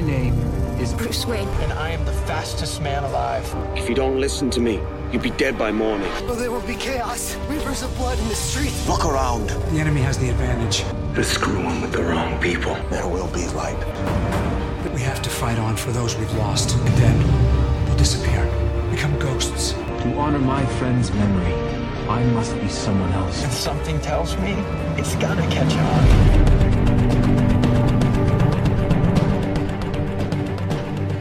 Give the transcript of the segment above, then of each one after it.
My name is Bruce Wayne. And I am the fastest man alive. If you don't listen to me, you'll be dead by morning. Oh, there will be chaos. Rivers of blood in the streets. Look around. the enemy has the advantage. They're screwing with the wrong people. There will be light. But we have to fight on for those we've lost, and then they'll disappear, become ghosts. To honor my friend's memory, I must be someone else. And something tells me it's gonna catch on.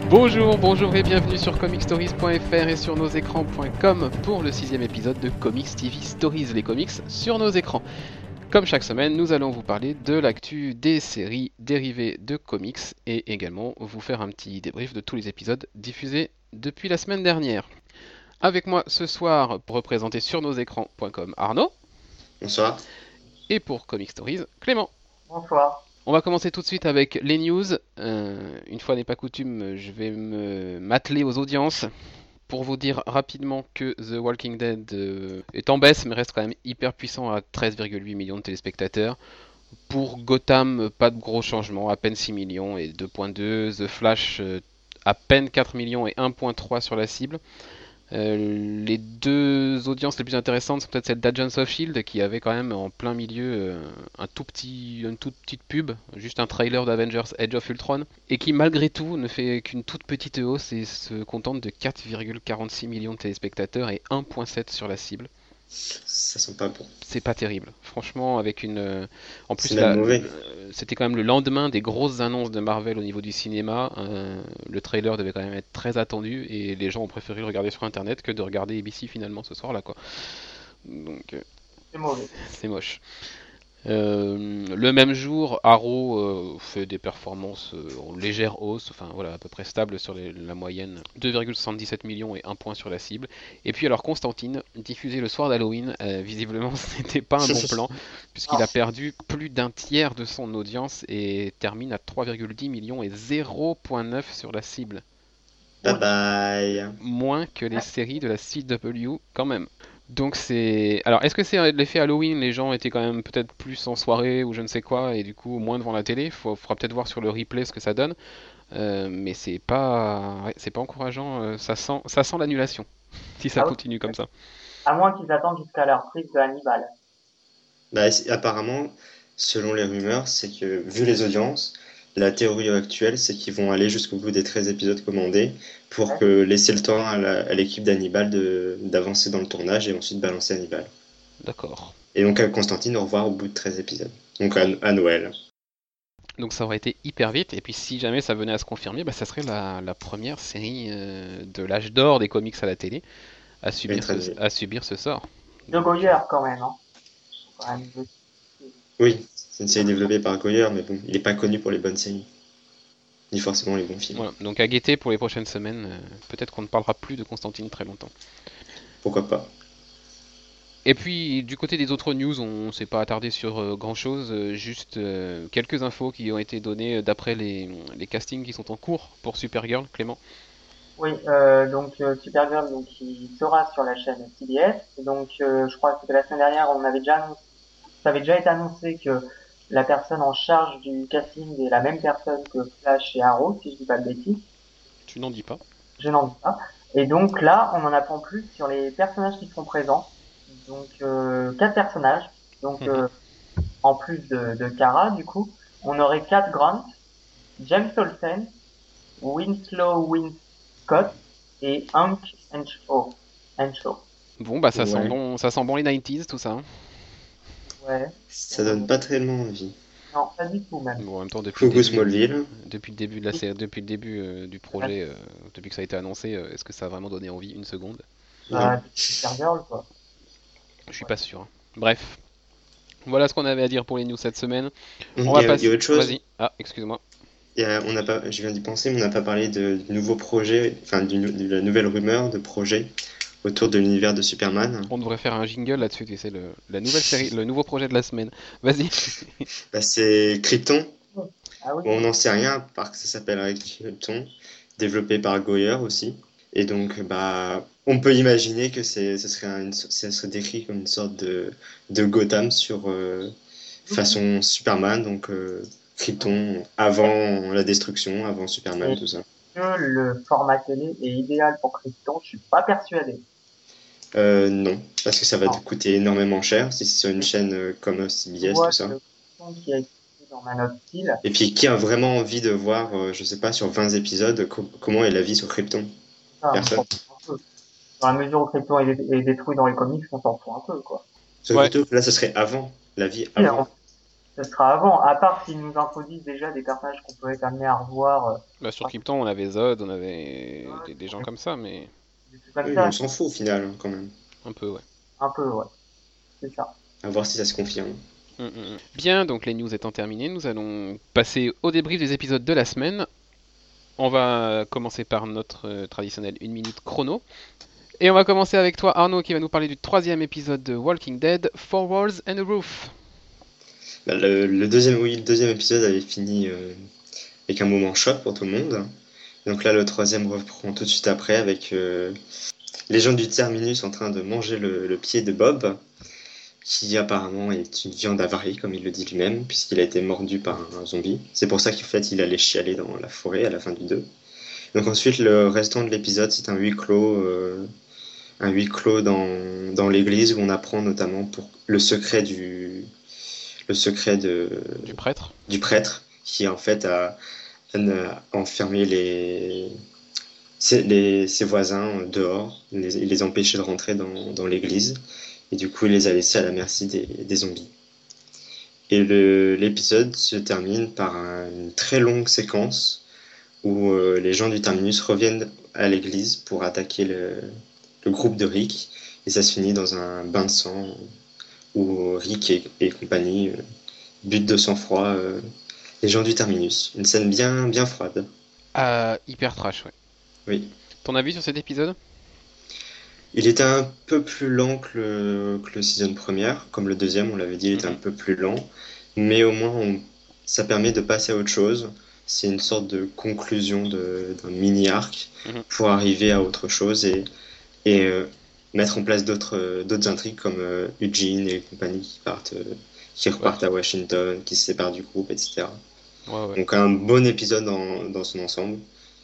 Bonjour, bonjour et bienvenue sur comicstories.fr et sur nos écrans.com pour le sixième épisode de Comics TV Stories, les comics sur nos écrans. Comme chaque semaine, nous allons vous parler de l'actu des séries dérivées de comics et également vous faire un petit débrief de tous les épisodes diffusés depuis la semaine dernière. Avec moi ce soir, pour représenter sur nos écrans.com Arnaud Bonsoir. et pour Comic Stories Clément. Bonsoir. On va commencer tout de suite avec les news. Euh, une fois n'est pas coutume, je vais me m'atteler aux audiences pour vous dire rapidement que The Walking Dead euh, est en baisse mais reste quand même hyper puissant à 13,8 millions de téléspectateurs. Pour Gotham, pas de gros changements, à peine 6 millions et 2.2. The Flash, euh, à peine 4 millions et 1.3 sur la cible. Euh, les deux audiences les plus intéressantes sont peut-être celle d'Agents of Shield qui avait quand même en plein milieu euh, un tout petit, une toute petite pub, juste un trailer d'Avengers Edge of Ultron, et qui malgré tout ne fait qu'une toute petite hausse et se contente de 4,46 millions de téléspectateurs et 1.7 sur la cible. Ça sent pas bon. C'est pas terrible, franchement, avec une. euh, En plus, euh, c'était quand même le lendemain des grosses annonces de Marvel au niveau du cinéma. euh, le trailer devait quand même être très attendu et les gens ont préféré le regarder sur internet que de regarder ABC finalement ce soir-là, quoi. Donc, euh, C'est mauvais. c'est moche. Euh, le même jour, Arrow euh, fait des performances euh, en légère hausse, enfin voilà, à peu près stable sur les- la moyenne, 2,77 millions et 1 point sur la cible. Et puis alors Constantine, diffusé le soir d'Halloween, euh, visiblement ce n'était pas un bon plan, puisqu'il a perdu plus d'un tiers de son audience et termine à 3,10 millions et 0,9 sur la cible. Bye bye. Moins que les séries de la CW quand même. Donc c'est... Alors est-ce que c'est l'effet Halloween Les gens étaient quand même peut-être plus en soirée ou je ne sais quoi et du coup moins devant la télé? Faut, faudra peut-être voir sur le replay ce que ça donne. Euh, mais c'est pas... ouais, c'est pas encourageant. euh, ça sent, ça sent l'annulation si ça Ah oui. continue comme ça. À moins qu'ils attendent jusqu'à leur prise de Hannibal. Bah, apparemment, selon les rumeurs, c'est que, vu les audiences, la théorie actuelle, c'est qu'ils vont aller jusqu'au bout des 13 épisodes commandés pour que laisser le temps à l'équipe d'Hannibal de- d'avancer dans le tournage et ensuite balancer Hannibal. D'accord. Et donc à Constantine au revoir au bout de 13 épisodes. Donc à, à Noël. Donc ça aurait été hyper vite. Et puis si jamais ça venait à se confirmer, bah, ça serait la, la première série euh, de l'âge d'or des comics à la télé à subir, ce, à subir ce sort. De Goyer, quand même. Hein. Quand même Oui, c'est une série développée par Goyer, mais bon, il n'est pas connu pour les bonnes séries. Ni forcément les bons films. Voilà, donc à guetter pour les prochaines semaines. euh, Peut-être qu'on ne parlera plus de Constantine très longtemps. Pourquoi pas Et puis du côté des autres news, on s'est pas attardé sur grand chose, juste euh, quelques infos qui ont été données euh, d'après les, les castings qui sont en cours pour Supergirl, Clément. Oui, euh, donc euh, Supergirl, donc il sera sur la chaîne CBS. Donc, euh, je crois que c'était la semaine dernière, on avait déjà annoncé, ça avait déjà été annoncé que la personne en charge du casting est la même personne que Flash et Arrow, si je dis pas de bêtises. Tu n'en dis pas. Je n'en dis pas. Et donc là, on en apprend plus sur les personnages qui seront présents. Donc euh, quatre personnages. Donc Mhm. euh, en plus de, de Kara, du coup, on aurait Cat Grant, James Olsen, Winslow Winscott et Hank Henshaw. Henshaw. Bon bah ça sent bon, ça sent bon les 90s tout ça. hein. Ouais. Ça donne pas tellement envie. Non, pas du tout même. Bon, en même temps depuis le début, Smallville. depuis le début de la série, depuis le début euh, du projet, euh, depuis que ça a été annoncé, euh, est-ce que ça a vraiment donné envie une seconde? Bah, Supergirl, quoi. Je suis pas sûr. hein. Bref. Voilà ce qu'on avait à dire pour les news cette semaine. Il On va y a, passer. il y a autre chose? Vas-y. Ah, excuse-moi. Il y a- on n'a pas, je viens d'y penser, mais on n'a pas parlé de, du nouveau projet, enfin de la nouvelle rumeur de projet autour de l'univers de Superman. On devrait faire un jingle là-dessus, tu sais, le, la nouvelle série, le nouveau projet de la semaine. Vas-y. Bah, c'est Krypton. Ah oui. Bon, on n'en sait rien, à part que ça s'appellerait Krypton, développé par Goyer aussi. Et donc, bah, on peut imaginer que c'est, ce serait, un- ça serait décrit comme une sorte de, de Gotham sur euh, façon Superman, donc euh, Krypton avant la destruction, avant Superman, tout ça. Que le format télé est idéal pour Krypton, je suis pas persuadé. Euh, non, parce que ça va Non. te coûter énormément cher si c'est sur une chaîne euh, comme CBS, Moi, tout ça. le Krypton qui a été dans Man of Steel, Et puis qui a vraiment envie de voir, euh, je sais pas, sur 20 épisodes, co- comment est la vie sur Krypton? On Personne. Dans la mesure où Krypton est, dé- est détruit dans les comics, on s'en fout un peu, quoi. Ouais. plutôt là, ce serait avant, la vie avant. Ce sera avant, à part s'ils nous introduisent déjà des personnages qu'on peut être amené à revoir, euh, Bah, sur Krypton, on avait Zod, on avait des, des gens comme ça, mais comme Oui, ça, on s'en fout au final, hein, quand même. un peu, ouais. un peu, ouais. C'est ça. À voir si ça se confirme. Mm, mm, mm. Bien, donc les news étant terminées, nous allons passer au débrief des épisodes de la semaine. On va commencer par notre euh, traditionnel 1 minute chrono. Et on va commencer avec toi Arnaud qui va nous parler du troisième épisode de Walking Dead, Four Walls and a Roof. Bah, le, deuxième, épisode avait fini euh, avec un moment choc pour tout le monde. Donc là, le troisième reprend tout de suite après avec euh, les gens du terminus en train de manger le, pied de Bob, qui apparemment est une viande avariée, comme il le dit lui-même, puisqu'il a été mordu par un, un zombie. C'est pour ça qu'en fait, il allait chialer dans la forêt à la fin du 2. Donc ensuite, le restant de l'épisode, c'est un huis clos, euh, un huis clos dans, dans l'église où on apprend notamment pour le secret du, le secret de, Du prêtre. du prêtre qui en fait a, a enfermé les, ses, les- ses voisins dehors, il les, il les empêchait de rentrer dans, dans l'église et du coup il les a laissés à la merci des, des zombies. Et l'épisode se termine par un- une très longue séquence où euh, les gens du terminus reviennent à l'église pour attaquer le, le groupe de Rick et ça se finit dans un bain de sang où Rick et, et compagnie euh, butent de sang-froid euh, les gens du terminus. Une scène bien, bien froide. Ah, hyper trash, ouais. Oui. Ton avis sur cet épisode? Il était un peu plus lent que le, que le season première, comme le deuxième, on l'avait dit, il était un peu plus lent, mais au moins on- ça permet de passer à autre chose. C'est une sorte de conclusion d'un mini-arc Mhm. pour arriver à autre chose et, et euh, mettre en place d'autres euh, d'autres intrigues comme euh, Eugene et compagnie qui partent, euh, qui repartent à Washington, qui se séparent du groupe, etc. Ouais, ouais. Donc un bon épisode dans, dans son ensemble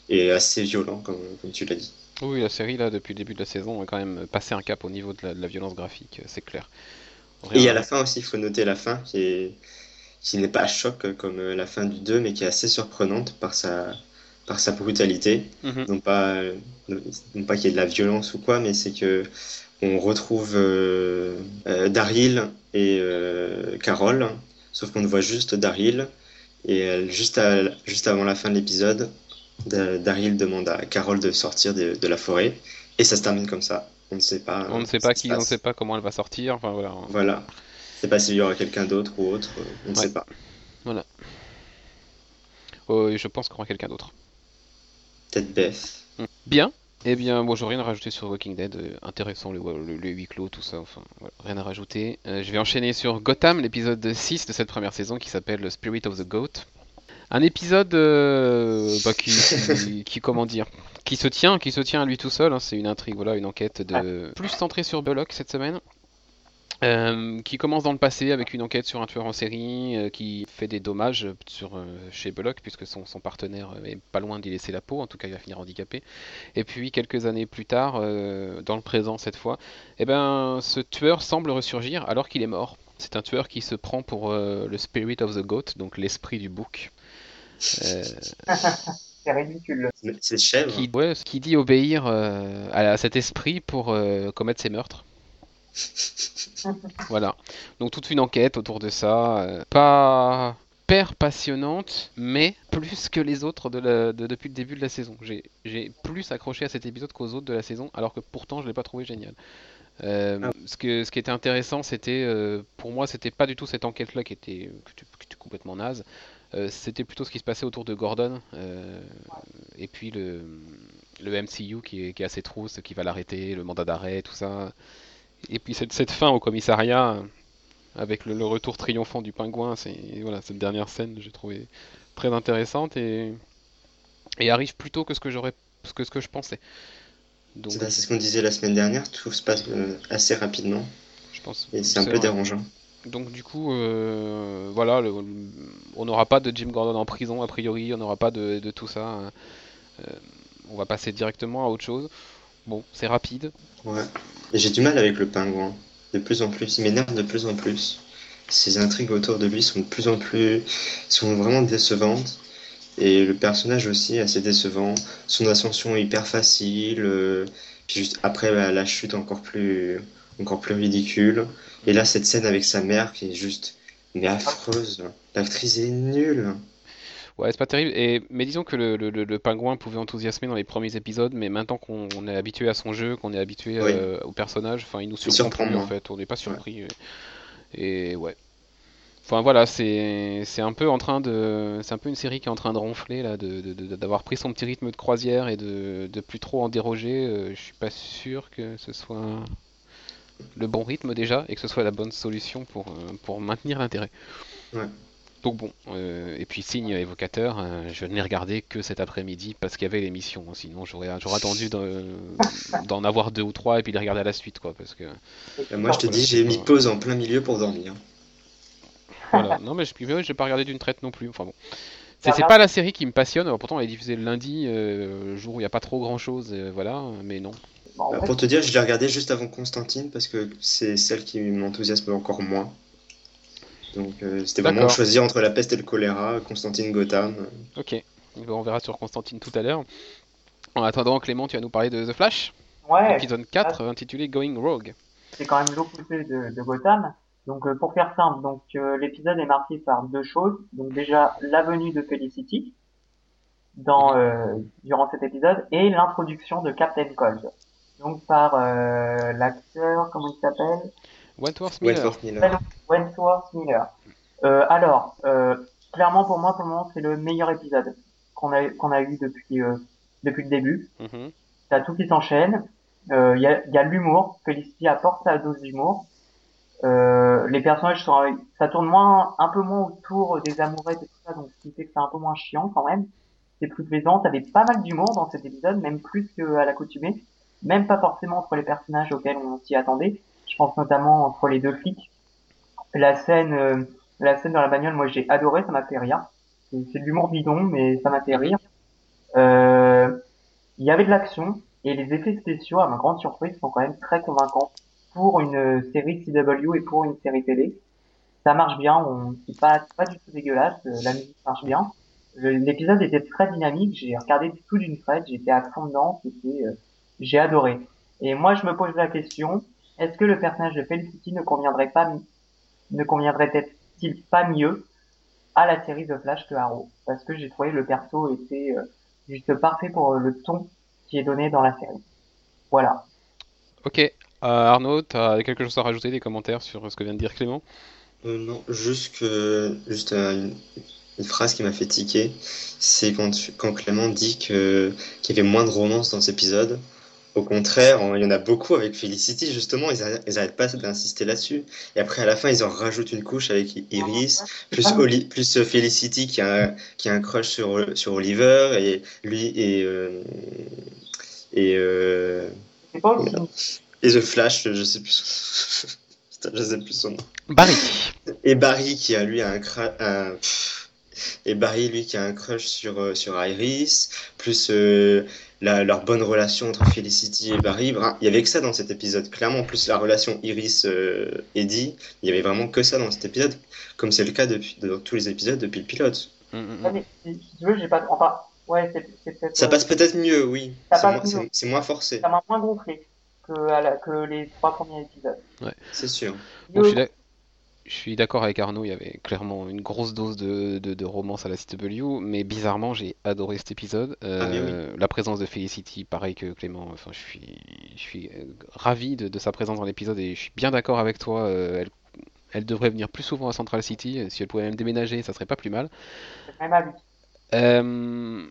et assez violent comme, comme tu l'as dit. Oui, la série, là, depuis le début de la saison, a quand même passé un cap au niveau de la, de la violence graphique, c'est clair. Et à la fin aussi, il faut noter la fin qui est qui n'est pas à choc comme la fin du 2, mais qui est assez surprenante par sa, par sa brutalité. Mhm. Non pas, non pas qu'il y ait de la violence ou quoi, mais c'est que on retrouve euh, euh, Daryl et euh, Carol, sauf qu'on ne voit juste Daryl. Et juste, à- juste avant la fin de l'épisode, Da- Daryl demande à Carol de sortir de, de la forêt, et ça se termine comme ça. On ne sait pas. On ne sait pas qui on ne sait pas comment elle va sortir, enfin voilà. Voilà. C'est pas s'il y aura quelqu'un d'autre ou autre, on ne Ouais. sait pas. Oh, et je pense qu'on aura quelqu'un d'autre. Bien. Eh bien, moi, j'ai rien à rajouter sur Walking Dead. euh, intéressant, le, le, le huis clos, tout ça. Enfin, voilà, rien à rajouter. Euh, je vais enchaîner sur Gotham, l'épisode 6 de cette première saison qui s'appelle Spirit of the Goat. Un épisode euh, bah, qui, qui, qui- comment dire, qui se tient, qui se tient à lui tout seul. hein. C'est une intrigue, voilà, une enquête de plus centrée sur Bullock cette semaine. Euh, qui commence dans le passé avec une enquête sur un tueur en série euh, qui fait des dommages sur, euh, chez Bullock puisque son, son partenaire est pas loin d'y laisser la peau, en tout cas il va finir handicapé. Et puis quelques années plus tard, euh, dans le présent cette fois, eh ben, ce tueur semble ressurgir alors qu'il est mort. C'est un tueur qui se prend pour euh, le Spirit of the Goat, donc l'esprit du bouc. Euh, C'est ridicule. C'est chèvre. qui, ouais, qui dit obéir euh, à, à cet esprit pour euh, commettre ses meurtres. voilà. Donc toute une enquête autour de ça. euh, pas hyper passionnante, mais plus que les autres de la- de- depuis le début de la saison. J'ai plus accroché à cet épisode qu'aux autres de la saison, alors que pourtant je l'ai pas trouvé génial. Euh, Ah. ce, que, ce qui était intéressant, c'était, euh, pour moi, c'était pas du tout cette enquête-là qui était, qui complètement naze. Euh, c'était plutôt ce qui se passait autour de Gordon et puis le, le MCU qui est, qui est assez trousse, qui va l'arrêter, le mandat d'arrêt, tout ça. Et puis cette, cette fin au commissariat avec le, le retour triomphant du pingouin, c'est voilà cette dernière scène, j'ai trouvé très intéressante et, et arrive plus tôt que ce que j'aurais que ce que je pensais. Donc C'est ce qu'on disait la semaine dernière, tout se passe euh, assez rapidement je pense et c'est un peu dérangeant. Donc du coup, euh, voilà, le- on n'aura pas de Jim Gordon en prison a priori, on n'aura pas de, de tout ça. hein. Euh, on va passer directement à autre chose. Bon, c'est rapide. Ouais. J'ai du mal avec le pingouin. De plus en plus, il m'énerve de plus en plus. Ces intrigues autour de lui sont de plus en plus, sont vraiment décevantes. Et le personnage aussi assez décevant. Son ascension hyper facile. euh, puis juste après bah, la chute encore plus, encore plus ridicule. Et là cette scène avec sa mère qui est juste, mais affreuse. L'actrice est nulle. Ouais, c'est pas terrible. Et, mais disons que le, le- le- pingouin pouvait enthousiasmer dans les premiers épisodes, mais maintenant qu'on on est habitué à son jeu, qu'on est habitué Oui. euh, au personnage, enfin, il nous surprend plus en fait. On n'est pas surpris. Et, et ouais. Enfin voilà, c'est un peu en train de, c'est un peu une série qui est en train de ronfler là, d'avoir pris son petit rythme de croisière et de, de plus trop en déroger. Euh, je suis pas sûr que ce soit le bon rythme déjà et que ce soit la bonne solution pour euh, pour maintenir l'intérêt. Ouais. Donc bon, euh, et puis signe évocateur, euh, je n'ai regardé que cet après-midi parce qu'il y avait l'émission. hein. Sinon j'aurais j'aurais attendu d'en d'en avoir deux ou trois et puis les regarder à la suite quoi, parce que Euh, Moi je te Voilà, dis, j'ai mis pause en plein milieu pour dormir. voilà. Non mais je puis j'ai pas regardé d'une traite non plus. Enfin bon, c'est pas la série qui me passionne. Alors, pourtant elle est diffusée le lundi, euh, le jour où il n'y a pas trop grand chose, voilà. Mais non. Euh, fait, Pour te dire, je l'ai regardé juste avant Constantine parce que c'est celle qui m'enthousiasme encore moins. Donc euh, c'était vraiment choisir entre la peste et le choléra, Constantine Gotham. Ok. On verra sur Constantine tout à l'heure. En attendant, Clément, tu vas nous parler de The Flash, ouais, épisode 4, intitulé Going Rogue. c'est quand même l'opposé de, de Gotham. Donc euh, pour faire simple, donc euh, l'épisode est marqué par deux choses. Donc déjà la venue de Felicity dans euh, durant cet épisode et l'introduction de Captain Cold. Donc par euh, l'acteur comment il s'appelle? Wentworth Miller. Wentworth Miller. Wentworth Miller. Euh, alors euh, clairement pour moi pour le moment c'est le meilleur épisode qu'on a qu'on a eu depuis euh, depuis le début. Mhm. T'as tout qui s'enchaîne. Il y a, y a l'humour. Felicity apporte sa dose d'humour. Euh, les personnages sont, ça tourne moins, un peu moins autour des amourettes et tout ça, donc ce qui fait que c'est un peu moins chiant quand même. C'est plus plaisant. T'avais pas mal d'humour dans cet épisode, même plus qu'à l'accoutumée. Même pas forcément entre les personnages auxquels on s'y attendait. Je pense notamment entre les deux flics. La scène, euh, la scène dans la bagnole, moi j'ai adoré, ça m'a fait rire. C'est de l'humour bidon, mais ça m'a fait rire. Euh, il y avait de l'action et les effets spéciaux, à ma grande surprise, sont quand même très convaincants pour une série CW et pour une série télé. Ça marche bien, on, c'est pas, pas du tout dégueulasse, euh, la musique marche bien. L'épisode était très dynamique, j'ai regardé tout d'une traite, j'étais à fond dedans, c'était, euh, j'ai adoré. Et moi, je me pose la question, est-ce que le personnage de Felicity ne conviendrait pas, ne conviendrait-il pas mieux à la série The Flash que Arrow? Parce que j'ai trouvé le perso était euh, juste parfait pour euh, le ton qui est donné dans la série. Voilà. Ok. Euh, Arnaud, tu as quelque chose à rajouter, des commentaires sur ce que vient de dire Clément? Euh, non, juste que juste euh, une, une phrase qui m'a fait tiquer, c'est quand, Clément dit qu'il y avait moins de romance dans cet épisode. Au contraire, il y en a beaucoup avec Felicity, justement, ils, arrêtent- ils arrêtent pas d'insister là-dessus. Et après, à la fin, ils en rajoutent une couche avec Iris, plus, Oli- plus euh, Felicity qui a, un- qui a un crush sur, sur Oliver, et lui et, euh, et, euh, et The Flash, je sais plus. Putain, je sais plus son nom. Barry. Et Barry qui a lui un, cra- un- pff. Et Barry lui qui a un crush sur euh, sur Iris plus euh, la, leur bonne relation entre Felicity et Barry. Il y avait que ça dans cet épisode clairement. Plus la relation Iris euh, Eddie il y avait vraiment que ça dans cet épisode. Comme c'est le cas depuis dans tous les épisodes depuis le pilote. Mm, mm, mm. si, tu veux, j'ai pas, enfin, ouais, ça passe peut-être mieux oui. Ça c'est passe moins, mieux. c'est- c'est moins forcé. Ça m'a moins gonflé que, à la, que les trois premiers épisodes. c'est sûr. Bon, je suis je suis d'accord avec Arnaud, il y avait clairement une grosse dose de, de, de romance à la CW, mais bizarrement j'ai adoré cet épisode. Ah, Euh, La présence de Felicity, pareil que Clément, enfin, je suis, je suis euh, ravi de, de sa présence dans l'épisode et je suis bien d'accord avec toi, euh, elle, elle devrait venir plus souvent à Central City, si elle pouvait même déménager, ça serait pas plus mal. Euh,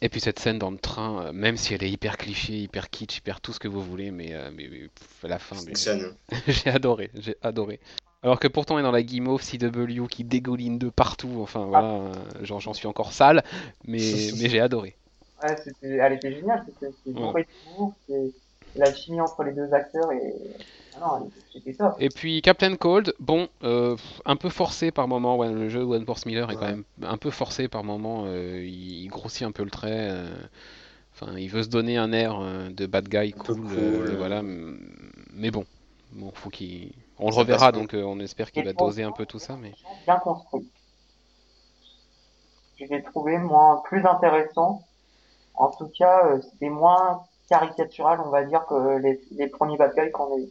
Et puis cette scène dans le train, même si elle est hyper cliché, hyper kitsch, hyper tout ce que vous voulez, mais, euh, mais, mais, pff, à la fin, fonctionne j'ai adoré, j'ai adoré. Alors que pourtant, on est dans la guimauve CW qui dégouline de partout, enfin voilà, euh, genre j'en suis encore sale, mais, mais j'ai adoré. Ouais, c'était, elle était géniale, c'était, Ouais. c'est- l'alchimie entre les deux acteurs et ah non, c'était top. Et puis Captain Cold, bon, euh, un peu forcé par moment. Ouais, le jeu de One Force Miller est quand même un peu forcé par moment. euh, il, il grossit un peu le trait. euh, Enfin, il veut se donner un air euh, de bad guy cool. cool, euh, voilà, mais bon, bon, faut qu'il. On le reverra, donc euh, on espère qu'il va doser un peu tout ça. Mais Bien construit. Je l'ai trouvé moins plus intéressant. En tout cas, euh, c'était moins caricatural, on va dire, que les, les premiers guys qu'on a eu.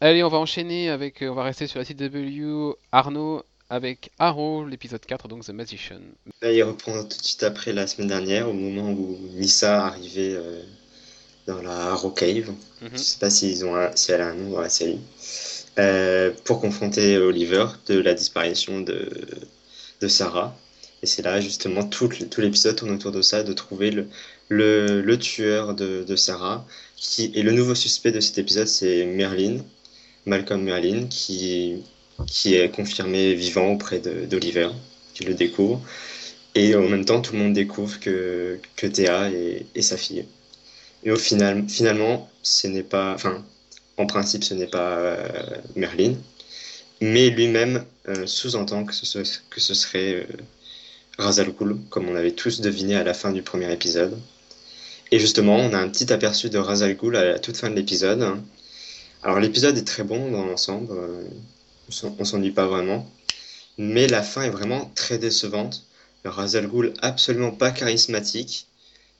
allez, on va enchaîner avec. euh, on va rester sur la CW. Arnaud avec Arrow, l'épisode 4, donc The Magician. Là, il reprend tout de suite après la semaine dernière, au moment où Nissa arrivait euh, dans la Arrow Cave. Mhm. Je sais pas s'ils ont un- si elle a un nom dans la série. Euh, pour confronter Oliver de la disparition de, de Sarah. Et c'est là justement tout, tout l'épisode tourne autour de ça, de trouver le, le, le tueur de, de Sarah. Qui, et le nouveau suspect de cet épisode, c'est Merlin, Malcolm Merlin, qui, qui est confirmé vivant auprès d'Oliver, qui le découvre. Et en même temps, tout le monde découvre que, que Théa est, est sa fille. Et au final, finalement, ce n'est pas, enfin, en principe, ce n'est pas euh, Merlin, mais lui-même euh, sous-entend que ce, serait euh, Ra's al Ghul, comme on avait tous deviné à la fin du premier épisode. Et justement, on a un petit aperçu de Ra's al Ghul à la toute fin de l'épisode. Alors l'épisode est très bon dans l'ensemble, euh, on s'en- on s'ennuie pas vraiment, mais la fin est vraiment très décevante. Le Ra's al Ghul absolument pas charismatique.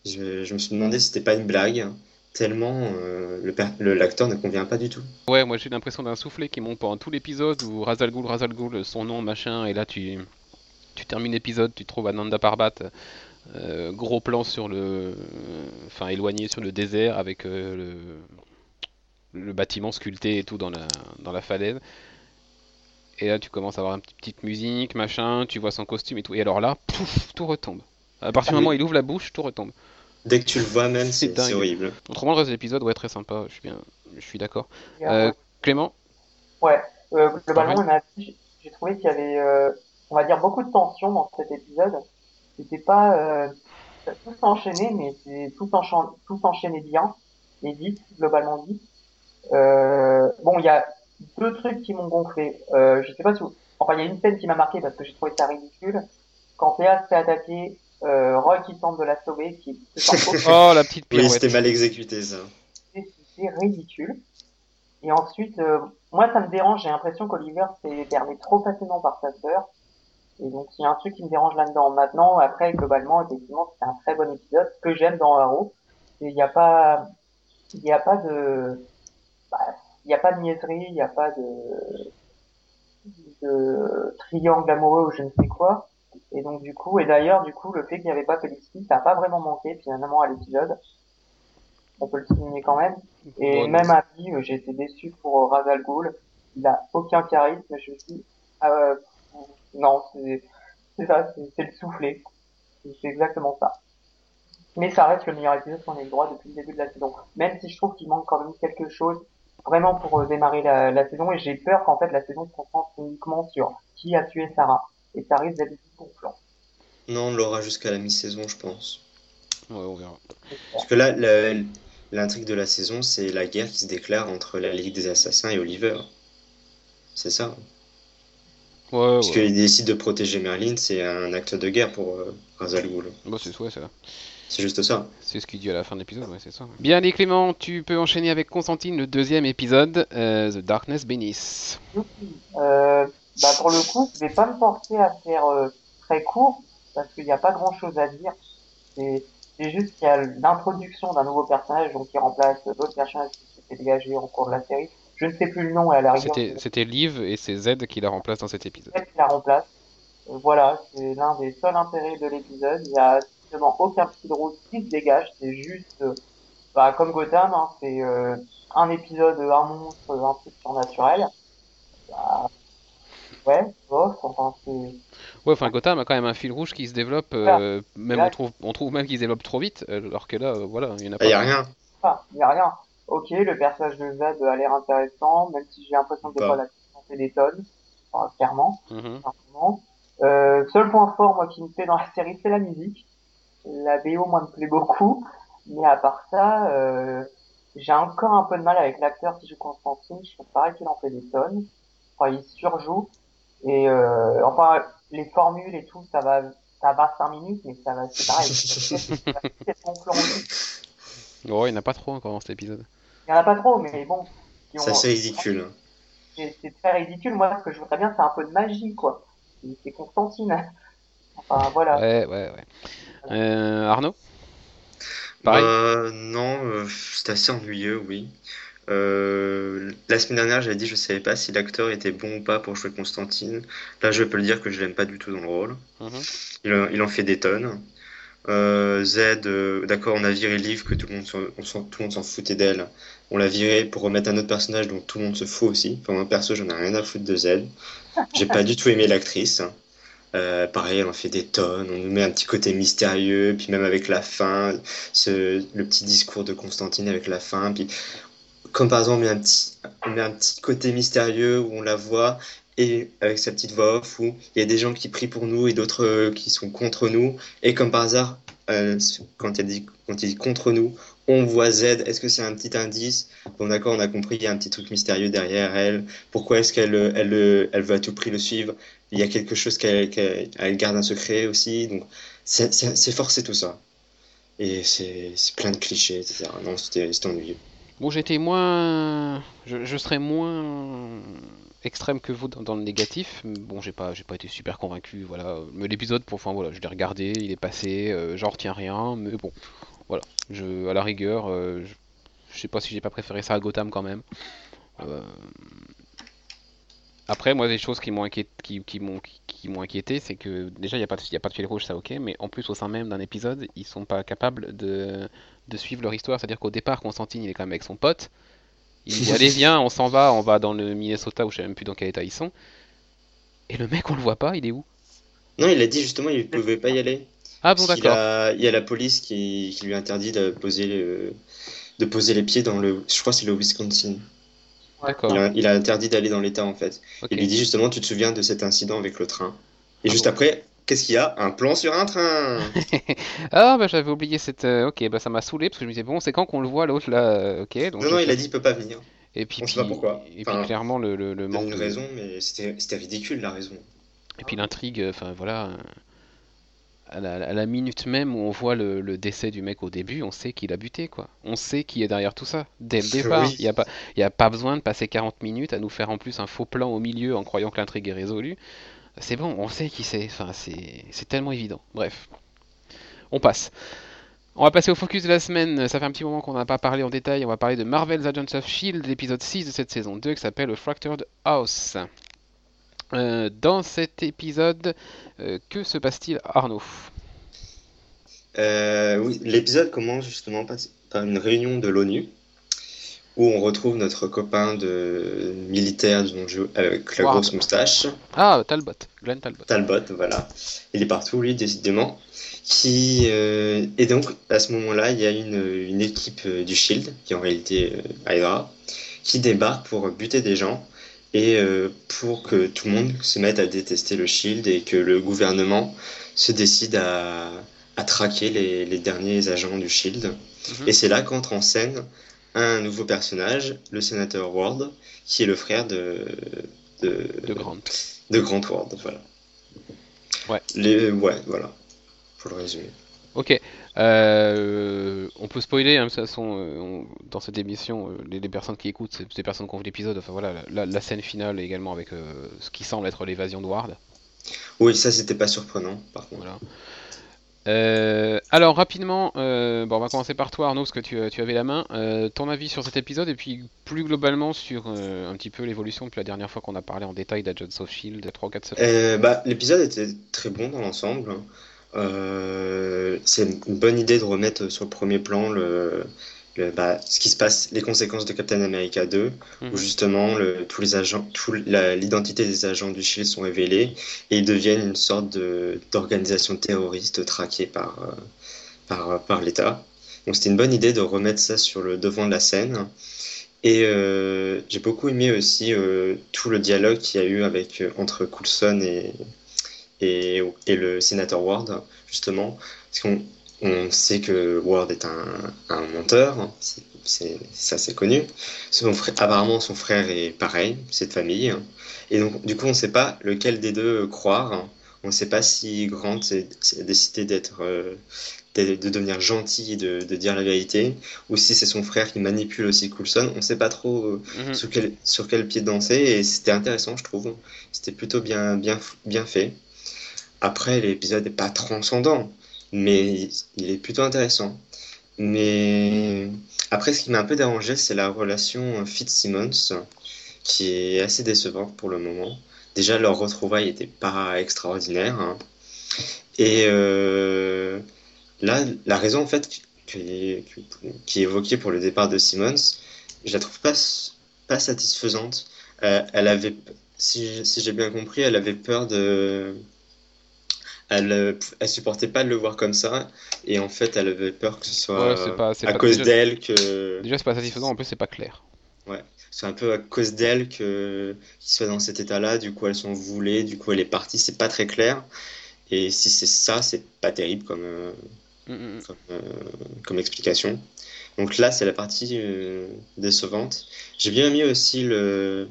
Je, je me suis demandé si c'était pas une blague, tellement euh, le l'acteur ne convient pas du tout. Ouais, moi j'ai l'impression d'un soufflet qui monte pendant tout l'épisode où Razal Ghul, Razal Ghul, son nom, machin, et là tu, tu termines l'épisode, tu trouves Ananda Parbat, euh, gros plan sur le. Enfin, éloigné sur le désert avec euh, le, le bâtiment sculpté et tout dans la, dans la falaise. Et là tu commences à avoir une petite, musique, machin, tu vois son costume et tout. Et alors là, pouf, tout retombe. À partir du Ah moment où oui. il ouvre la bouche, tout retombe. Dès que tu le vois même, C'est horrible. Autrement, le reste de l'épisode, ouais, très sympa, je suis bien, je suis d'accord. Euh, Clément Ouais, euh, globalement, j'ai trouvé qu'il y avait, euh, on va dire, beaucoup de tension dans cet épisode. C'était pas euh, tout s'enchaîner, mais c'est tout, enchan- tout s'enchaîner bien et vite, globalement vite. Euh, bon, il y a deux trucs qui m'ont gonflé. Euh, je sais pas si vous... Enfin, il y a une scène qui m'a marqué parce que j'ai trouvé ça ridicule. Quand Théa se fait attaquer, euh, Roy qui tente de la sauver, qui se sent Oh, la petite Oui, pirouette. c'était mal exécuté ça. c'est ridicule. Et ensuite, euh, moi, ça me dérange. J'ai l'impression qu'Oliver s'est permis trop facilement par sa sœur. Et donc, il y a un truc qui me dérange là-dedans. Maintenant, après, globalement, effectivement, c'est un très bon épisode. Ce que j'aime dans Arrow, c'est il n'y a pas, il n'y a pas de, bah, il n'y a pas de niaiserie, il n'y a pas de, de triangle amoureux ou je ne sais quoi. Et donc, du coup, et d'ailleurs, du coup, le fait qu'il n'y avait pas Felicity, ça n'a pas vraiment manqué, finalement, à l'épisode. On peut le souligner quand même. Et Bon, même à vie, euh, j'ai été déçu pour euh, Ra's al Ghul. Il a aucun charisme. Je me suis dit, ah, euh, non, c'est c'est ça, c'est le soufflé. C'est exactement ça. Mais ça reste le meilleur épisode qu'on ait le droit depuis le début de la saison. Même si je trouve qu'il manque quand même quelque chose vraiment pour euh, démarrer la, la saison. Et j'ai peur qu'en fait la saison se concentre uniquement sur qui a tué Sarah. Et ça risque d'être gonflant. Non, on l'aura jusqu'à la mi-saison, je pense. Ouais, on verra. Parce que là, l'intrigue de la saison, c'est la guerre qui se déclare entre la Ligue des Assassins et Oliver. C'est ça. Ouais, Parce ouais. qu'il décide de protéger Merlin, c'est un acte de guerre pour euh, Ra's al Ghul. Bah, c'est ouais, c'est C'est juste ça. c'est ce qu'il dit à la fin de l'épisode, ouais, c'est ça. Bien, allez Clément, tu peux enchaîner avec Constantine, le deuxième épisode, euh, The Darkness Beneath. Euh, bah pour le coup, je vais pas me forcer à faire euh, très court parce qu'il n'y a pas grand chose à dire. C'est c'est juste qu'il y a l'introduction d'un nouveau personnage donc qui remplace d'autres personnages qui s'étaient dégagés en cours de la série. Je ne sais plus le nom et à la rigueur. C'était c'était Liv et c'est Z qui la remplace dans cet épisode. qu'il la remplace. Euh, voilà, c'est l'un des seuls intérêts de l'épisode. Il y a justement aucun petit rôle qui se dégage. C'est juste, euh, bah, comme Gotham, hein, c'est euh, un épisode, un monstre, un truc surnaturel. Bah, ouais, bof, enfin c'est Ouais, enfin Gotham a quand même un fil rouge qui se développe, euh, même Là- on trouve, on trouve même qu'il se développe trop vite, alors que là, euh, voilà, il y en a Il pas. n'y a rien. il y a rien. Ok, le personnage de Z a l'air intéressant, même si j'ai l'impression que des fois la fait des tonnes, enfin, clairement. Mhm. Euh, seul point fort, moi, qui me plaît dans la série, c'est la musique. La BO, moi, me plaît beaucoup. Mais à part ça, euh, j'ai encore un peu de mal avec l'acteur qui joue Constantine. Je trouve pareil qu'il en fait des tonnes. Enfin, il surjoue. Et euh, enfin, les formules et tout, ça va, ça va 5 minutes, mais ça va, c'est pareil. oh, il n'y en a pas trop encore dans cet épisode. Il n'y en a pas trop, mais bon. C'est assez ridicule. C'est très ridicule. Moi, ce que je voudrais bien, c'est un peu de magie, quoi. C'est Constantine. Enfin, voilà. Ouais, ouais, ouais. Euh, Arnaud? Pareil? Euh, Non, euh, c'était assez ennuyeux, oui. Euh, la semaine dernière, j'avais dit je savais pas si l'acteur était bon ou pas pour jouer Constantine. Là, je peux le dire que je l'aime pas du tout dans le rôle. Mhm. il, en fait des tonnes. Z, d'accord, on a viré Liv, que tout le monde s'en, tout le monde s'en foutait d'elle. On l'a viré pour remettre un autre personnage dont tout le monde se fout aussi. Enfin, moi perso, j'en ai rien à foutre de Z. J'ai pas du tout aimé l'actrice. Euh, pareil, elle en fait des tonnes. On nous met un petit côté mystérieux, puis même avec la fin, ce, le petit discours de Constantine avec la fin. Puis, comme par exemple, on met un petit, un petit côté mystérieux où on la voit et avec sa petite voix off où il y a des gens qui prient pour nous et d'autres euh, qui sont contre nous. Et comme par hasard, euh, quand, il dit, contre nous, on voit Z. Est-ce que c'est un petit indice? Bon, d'accord, on a compris, il y a un petit truc mystérieux derrière elle. Pourquoi est-ce qu'elle elle, elle, veut à tout prix le suivre? Il y a quelque chose qu'elle garde un secret aussi. Donc, c'est forcé tout ça. Et c'est plein de clichés, etc. Non, c'était ennuyeux. Bon, j'étais moins. Je, je, serais moins extrême que vous dans, le négatif. Bon, j'ai pas, j'ai pas été super convaincu. Voilà, mais l'épisode, pour, enfin voilà, je l'ai regardé, il est passé, euh, j'en retiens rien, mais bon, voilà. Je, à la rigueur, euh, je, sais pas si j'ai pas préféré ça à Gotham quand même. Euh, après, moi, des choses qui m'ont inquiété, qui, qui m'ont qui, m'ont inquiété, c'est que déjà il n'y a pas de, y a pas de fil rouge, ça ok, mais en plus au sein même d'un épisode, ils sont pas capables de, de suivre leur histoire. C'est-à-dire qu'au départ, Constantine, il est quand même avec son pote. Il dit allez viens, on s'en va, on va dans le Minnesota où je sais même plus dans quel état ils sont. Et le mec, on le voit pas, il est où? Non, il a dit justement, il pouvait pas y aller. Ah bon, d'accord. Il y a la police qui, lui interdit de poser, de poser les pieds dans le. Je crois que c'est le Wisconsin. D'accord. Il, a, interdit d'aller dans l'État en fait. Il lui dit justement Tu te souviens de cet incident avec le train? Et ah juste après, qu'est-ce qu'il y a? Un plan sur un train Ah bah j'avais oublié cette. Euh, ok, bah ça m'a saoulé parce que je me disais Bon, c'est quand qu'on le voit l'autre là euh, Ok. Donc, non, non, il a dit Il peut pas venir. Et puis, On sait pas pourquoi. Et puis clairement, le, le, le manque. une raison, mais c'était ridicule la raison. Et puis l'intrigue, enfin voilà à la, minute même où on voit le, décès du mec au début, on sait qu'il a buté, quoi. On sait qui est derrière tout ça, dès le départ. Il n'y a, pas, a pas besoin de passer 40 minutes à nous faire en plus un faux plan au milieu en croyant que l'intrigue est résolue. C'est bon, on sait qui c'est. Enfin, c'est tellement évident. Bref, on passe. On va passer au focus de la semaine. Ça fait un petit moment qu'on n'a pas parlé en détail. On va parler de Marvel's Agents of Shield, l'épisode 6 de cette saison 2 qui s'appelle Fractured House. Euh, dans cet épisode, euh, que se passe-t-il, Arnaud? Euh, Oui, l'épisode commence justement par, une réunion de l'ONU où on retrouve notre copain de militaire avec la grosse moustache. Ah, Talbot, Glenn Talbot. Talbot, voilà. Il est partout, lui, décidément. Qui, et donc, à ce moment-là, il y a une, équipe du Shield, qui est en réalité Hydra, qui débarque pour buter des gens et euh, pour que tout le monde se mette à détester le Shield et que le gouvernement se décide à, à traquer les, les, derniers agents du Shield. Mhm. Et c'est là qu'entre en scène un nouveau personnage, le sénateur Ward, qui est le frère de de, de Grant. De Grant Ward, voilà. Ouais. Les, ouais, voilà. Pour le résumer. Ok. Euh, on peut spoiler, hein, de toute façon, euh, dans cette émission, euh, les, personnes qui écoutent, c'est des personnes qui ont vu l'épisode. Enfin voilà, la, scène finale également avec ce qui semble être l'évasion de Ward. Oui, ça c'était pas surprenant, par contre. alors rapidement, bon, on va commencer par toi Arnaud, parce que tu, tu avais la main. ton avis sur cet épisode et puis plus globalement sur un petit peu l'évolution depuis la dernière fois qu'on a parlé en détail d'Agents of Shield, 3 4 semaines. bah, L'épisode était très bon dans l'ensemble. Euh, c'est une bonne idée de remettre sur le premier plan le, bah, ce qui se passe, les conséquences de Captain America 2, où mhm. justement le, tous les agents, l'identité des agents du Shield sont révélées et ils deviennent une sorte d'organisation terroriste traquée par, euh, par, par l'État. Donc c'était une bonne idée de remettre ça sur le devant de la scène. Et euh, j'ai beaucoup aimé aussi euh, tout le dialogue qu'il y a eu avec, entre Coulson et, et, et, le sénateur Ward, justement. Parce qu'on on sait que Ward est un, un menteur, c'est- ça c'est connu. Son frère- apparemment son frère est pareil, c'est de famille. Et donc du coup on ne sait pas lequel des deux croire. On ne sait pas si Grant a décidé d'être euh, de, de devenir gentil, de, de dire la vérité, ou si c'est son frère qui manipule aussi Coulson. On ne sait pas trop euh, Mhm. sur quel, sur quel pied danser et c'était intéressant je trouve. C'était plutôt bien, bien, bien fait. Après l'épisode n'est pas transcendant, mais il est plutôt intéressant. Mais après ce qui m'a un peu dérangé c'est la relation Fitzsimmons qui est assez décevante pour le moment. Déjà leur retrouvaille n'était pas extraordinaire. hein. Et euh, là la raison en fait qui qui est évoquée pour le départ de Simmons, je la trouve pas, pas satisfaisante. Euh, elle avait, si, si j'ai bien compris, elle avait peur de. Elle, euh, elle supportait pas de le voir comme ça, et en fait, elle avait peur que ce soit Ouais, pas- à pas- cause d'elle que. Déjà, c'est pas satisfaisant, en plus, c'est pas clair. Ouais, c'est un peu à cause d'elle que qu'il soit dans cet état-là, du coup, elle s'en voulait, du coup, elle est partie, c'est pas très clair. Et si c'est ça, c'est pas terrible comme, euh, Mm, mm. comme, euh, comme explication. Donc là, c'est la partie euh, décevante. J'ai bien aimé aussi le,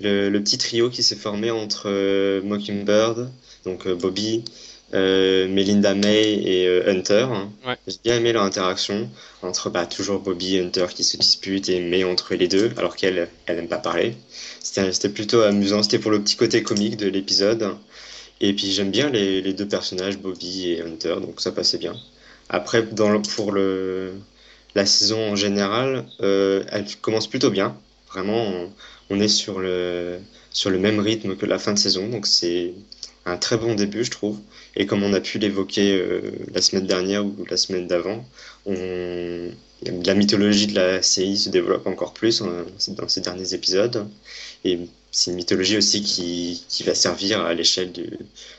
le, le petit trio qui s'est formé entre Mockingbird, donc Bobby, euh, Melinda May et euh, Hunter. Ouais. J'ai bien aimé leur interaction entre bah, toujours Bobby et Hunter qui se disputent et May entre les deux, alors qu'elle, elle n'aime pas parler. C'était plutôt amusant. C'était pour le petit côté comique de l'épisode. Et puis j'aime bien les, les deux personnages, Bobby et Hunter, donc ça passait bien. Après, dans le- pour le, la saison en général, euh, elle commence plutôt bien. Vraiment, on, on est sur le, sur le même rythme que la fin de saison, donc c'est un très bon début, je trouve. Et comme on a pu l'évoquer euh, la semaine dernière ou la semaine d'avant, on... la mythologie de la série se développe encore plus euh, dans ces derniers épisodes. Et c'est une mythologie aussi qui, qui va servir à l'échelle du,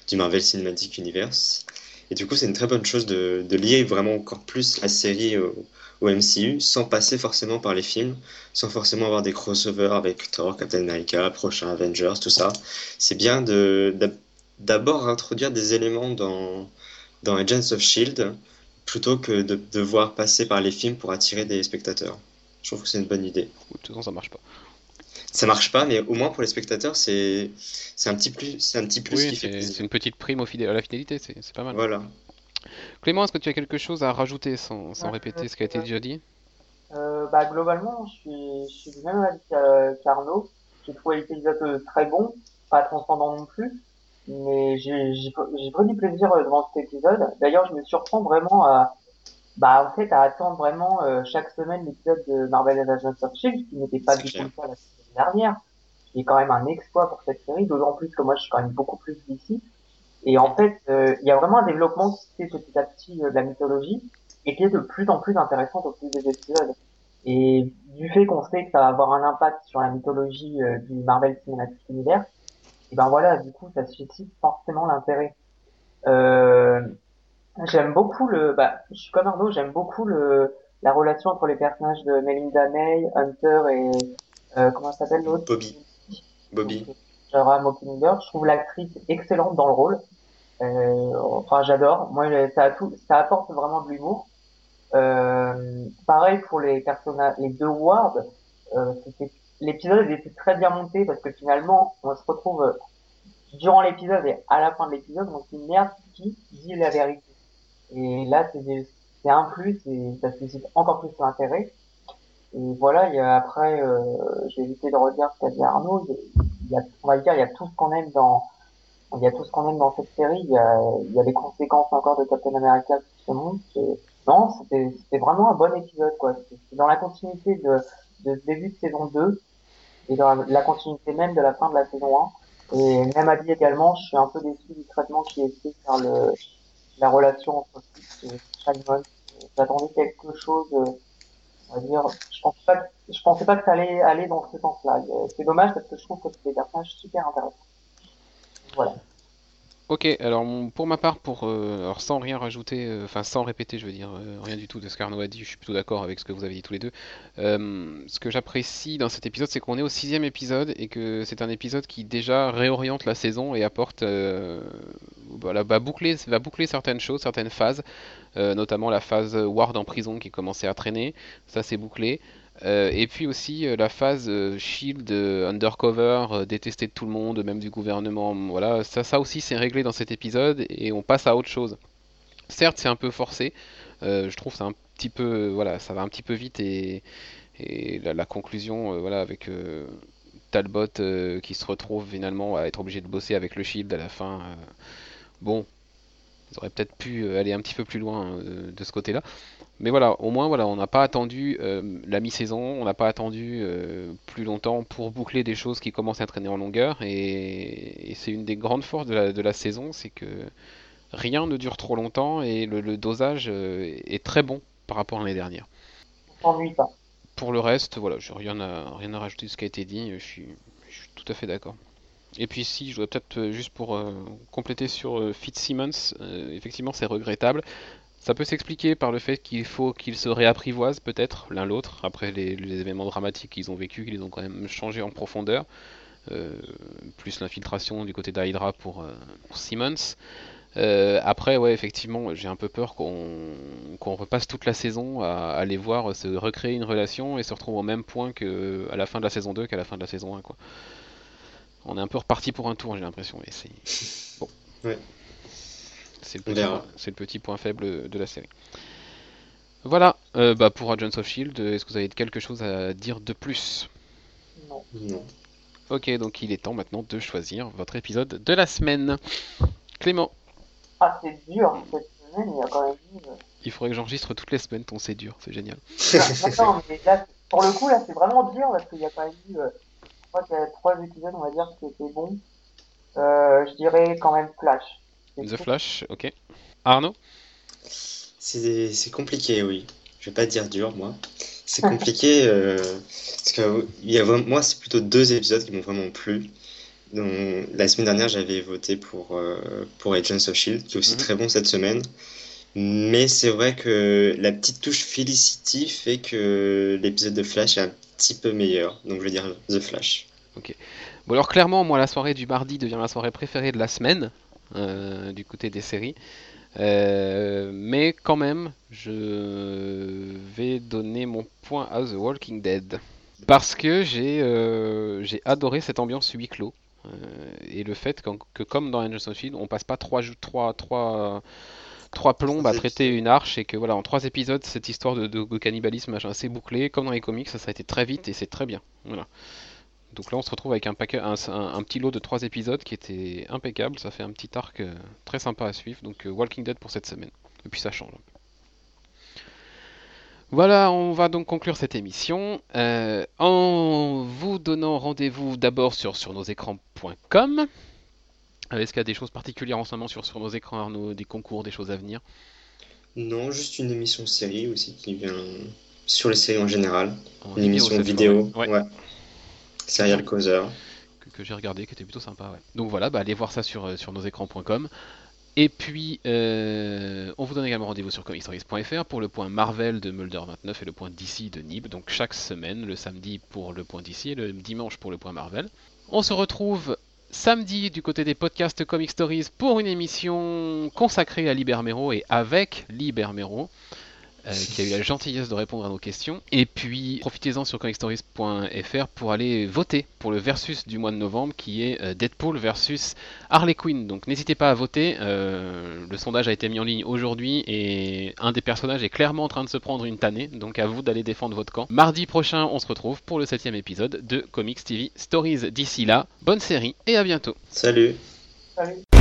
du Marvel Cinematic Universe. Et du coup, c'est une très bonne chose de, de lier vraiment encore plus la série au, au MCU sans passer forcément par les films, sans forcément avoir des crossovers avec Thor, Captain America, prochain Avengers, tout ça. C'est bien de d'ab- d'abord introduire des éléments dans, dans Agents of Shield plutôt que de devoir passer par les films pour attirer des spectateurs. Je trouve que c'est une bonne idée. De toute façon, ça marche pas. Ça marche pas, mais au moins pour les spectateurs, c'est c'est un petit plus, c'est un petit plus Oui, qui fait c'est une petite prime au fidé- à la fidélité, c'est c'est pas mal. Voilà. Clément, est-ce que tu as quelque chose à rajouter sans, sans Euh, répéter ce qui a été déjà dit? Euh, bah, globalement, je suis, je suis du même avis qu'a- qu'Arnaud. J'ai trouvé l'épisode euh, très bon, pas transcendant non plus, mais j'ai pris du plaisir euh, devant cet épisode. D'ailleurs, je me surprends vraiment à, bah, en fait, à attendre vraiment euh, chaque semaine l'épisode de Marvel Agents of Shield, qui n'était pas du tout cas la semaine dernière, qui est quand même un exploit pour cette série, d'autant plus que moi, je suis quand même beaucoup plus d'ici. Et en fait, euh, il y a vraiment un développement qui se fait petit à petit euh, de la mythologie et qui est de plus en plus intéressante au fil des épisodes. Et du fait qu'on sait que ça va avoir un impact sur la mythologie euh, du Marvel Cinematic Universe, et ben voilà, du coup, ça suscite forcément l'intérêt. Euh, j'aime beaucoup le, bah, je suis comme Arnaud, j'aime beaucoup le, la relation entre les personnages de Melinda May, Hunter et, euh, comment ça s'appelle l'autre? Bobby. Bobby. Sarah Mockingbird. Je trouve l'actrice excellente dans le rôle. Euh, enfin, j'adore. Moi, ça, a tout, ça apporte vraiment de l'humour. Euh, pareil pour les personnages, les deux Ward. Euh, c'était- l'épisode était très bien monté parce que finalement, on se retrouve euh, durant l'épisode et à la fin de l'épisode, on se dit merde, qui dit la vérité? Et là, c'est un plus et ça suscite encore plus l'intérêt. Et voilà, il y a après, euh, je vais éviter de redire ce qu'a dit Arnaud. Il y a, on va dire, il y a tout ce qu'on aime dans, il y a tout ce qu'on aime dans cette série. Il y a, il y a les conséquences encore de Captain America qui se montrent. Et non, c'était, c'était vraiment un bon épisode, quoi. C'est dans la continuité de, de ce début de saison 2 et dans la, continuité même de la fin de la saison 1. Et même à également, je suis un peu déçu du traitement qui est fait par le, la relation entre Fitz et Simon. J'attendais quelque chose, euh, on va dire, je pensais pas, je pensais pas que ça allait aller dans ce sens-là. C'est dommage parce que je trouve que c'est des personnages super intéressants. Voilà. Ok, alors pour ma part, pour euh, alors sans rien rajouter, euh, enfin sans répéter, je veux dire euh, rien du tout de ce qu'Arnaud a dit, je suis plutôt d'accord avec ce que vous avez dit tous les deux. Euh, ce que j'apprécie dans cet épisode, c'est qu'on est au sixième épisode et que c'est un épisode qui déjà réoriente la saison et apporte, euh, voilà, va boucler, va boucler certaines choses, certaines phases. notamment la phase Ward en prison qui commençait à traîner, ça c'est bouclé. Euh, et puis aussi euh, la phase euh, Shield undercover, euh, détesté de tout le monde, même du gouvernement. Voilà, ça, ça aussi c'est réglé dans cet épisode et on passe à autre chose. Certes, c'est un peu forcé. je trouve c'est un petit peu, voilà, ça va un petit peu vite et, la, la conclusion, voilà, avec Talbot qui se retrouve finalement à être obligé de bosser avec le Shield à la fin. bon, ils auraient peut-être pu euh, aller un petit peu plus loin euh, de ce côté-là. Mais voilà, au moins, voilà, on n'a pas attendu euh, la mi-saison, on n'a pas attendu euh, plus longtemps pour boucler des choses qui commencent à traîner en longueur. Et, et c'est une des grandes forces de la, de la saison, c'est que rien ne dure trop longtemps et le, le dosage est très bon par rapport à l'année dernière. On pas. Pour le reste, voilà, j'ai rien à, rien à rajouter de ce qui a été dit, je suis, je suis tout à fait d'accord. Et puis si, je dois peut-être, euh, juste pour euh, compléter sur euh, Fitzsimmons, euh, effectivement c'est regrettable. Ça peut s'expliquer par le fait qu'il faut qu'ils se réapprivoisent peut-être l'un l'autre, après les, événements dramatiques qu'ils ont vécu, qu'ils ont quand même changé en profondeur, plus l'infiltration du côté d'Hydra pour, pour Simmons. Après, ouais, effectivement, j'ai un peu peur qu'on qu'on repasse toute la saison à, à les voir se recréer une relation et se retrouver au même point que à la fin de la saison 2 qu'à la fin de la saison 1, quoi. On est un peu reparti pour un tour, j'ai l'impression, et c'est bon. Ouais. C'est le, petit point- c'est le petit point faible de la série. Voilà, euh, bah pour Agents of Shield, est-ce que vous avez quelque chose à dire de plus? Non. Non. Ok, donc il est temps maintenant de choisir votre épisode de la semaine. Clément, Ah, c'est dur cette semaine, il y a quand même eu. il faudrait que j'enregistre toutes les semaines ton c'est dur, c'est génial. Non, mais là, pour le coup, là, c'est vraiment dur parce qu'il y a quand même eu. euh, crois qu'il y trois épisodes, on va dire, qui étaient bons. Euh, je dirais quand même Flash. The. Flash, ok. Arnaud? C'est c'est compliqué, oui. Je vais pas dire dur, moi. C'est compliqué euh, parce que il y a moi, c'est plutôt deux épisodes qui m'ont vraiment plu. Donc, la semaine dernière, j'avais voté pour, euh, pour Agents of Shield, qui est aussi Mhm. très bon cette semaine. Mais c'est vrai que la petite touche Felicity fait que l'épisode de Flash est un petit peu meilleur. Donc, je vais dire The Flash. Bon alors clairement, moi la soirée du mardi devient la soirée préférée de la semaine, euh, du côté des séries. Euh, mais quand même, je vais donner mon point à The Walking Dead. Parce que j'ai euh, adoré cette ambiance huis clos. Euh, et le fait que, comme dans Angels of Shield, on passe pas trois, jou- trois, trois, trois plombes à traiter une arche et que voilà, en trois épisodes, cette histoire de, de- de cannibalisme machin, assez bouclée, comme dans les comics, ça, ça a été très vite et c'est très bien. Voilà. Donc là, on se retrouve avec un, paquet, un, un- un petit lot de trois épisodes qui était impeccable. Ça fait un petit arc euh, très sympa à suivre. Donc euh, Walking Dead pour cette semaine. Et puis ça change. un peu. Voilà, on va donc conclure cette émission euh, en vous donnant rendez-vous d'abord sur sur nos écrans.com. Est-ce qu'il y a des choses particulières en ce moment sur, sur nos écrans, Arnaud, des concours, des choses à venir? Non, juste une émission série aussi qui vient sur les séries en général. Une émission vidéo. fois, ouais. Ouais. Serial Causeur. que, que j'ai regardé, qui était plutôt sympa. ouais. Donc voilà, bah, allez voir ça sur, euh, sur nosécrans.com. Et puis, euh, on vous donne également rendez-vous sur comicstories.fr pour le point Marvel de Mulder29 et le point DC de Nib. Donc chaque semaine, le samedi pour le point DC et le dimanche pour le point Marvel. On se retrouve samedi du côté des podcasts Comic Stories pour une émission consacrée à Libermero et avec Libermero. Euh, qui a eu la gentillesse de répondre à nos questions. Et puis, profitez-en sur comicstories.fr pour aller voter pour le versus du mois de novembre qui est euh, Deadpool versus Harley Quinn. Donc n'hésitez pas à voter. euh, le sondage a été mis en ligne aujourd'hui et un des personnages est clairement en train de se prendre une tannée. Donc à vous d'aller défendre votre camp. Mardi prochain, on se retrouve pour le septième épisode de Comics TV Stories. D'ici là, bonne série et à bientôt. Salut! Salut.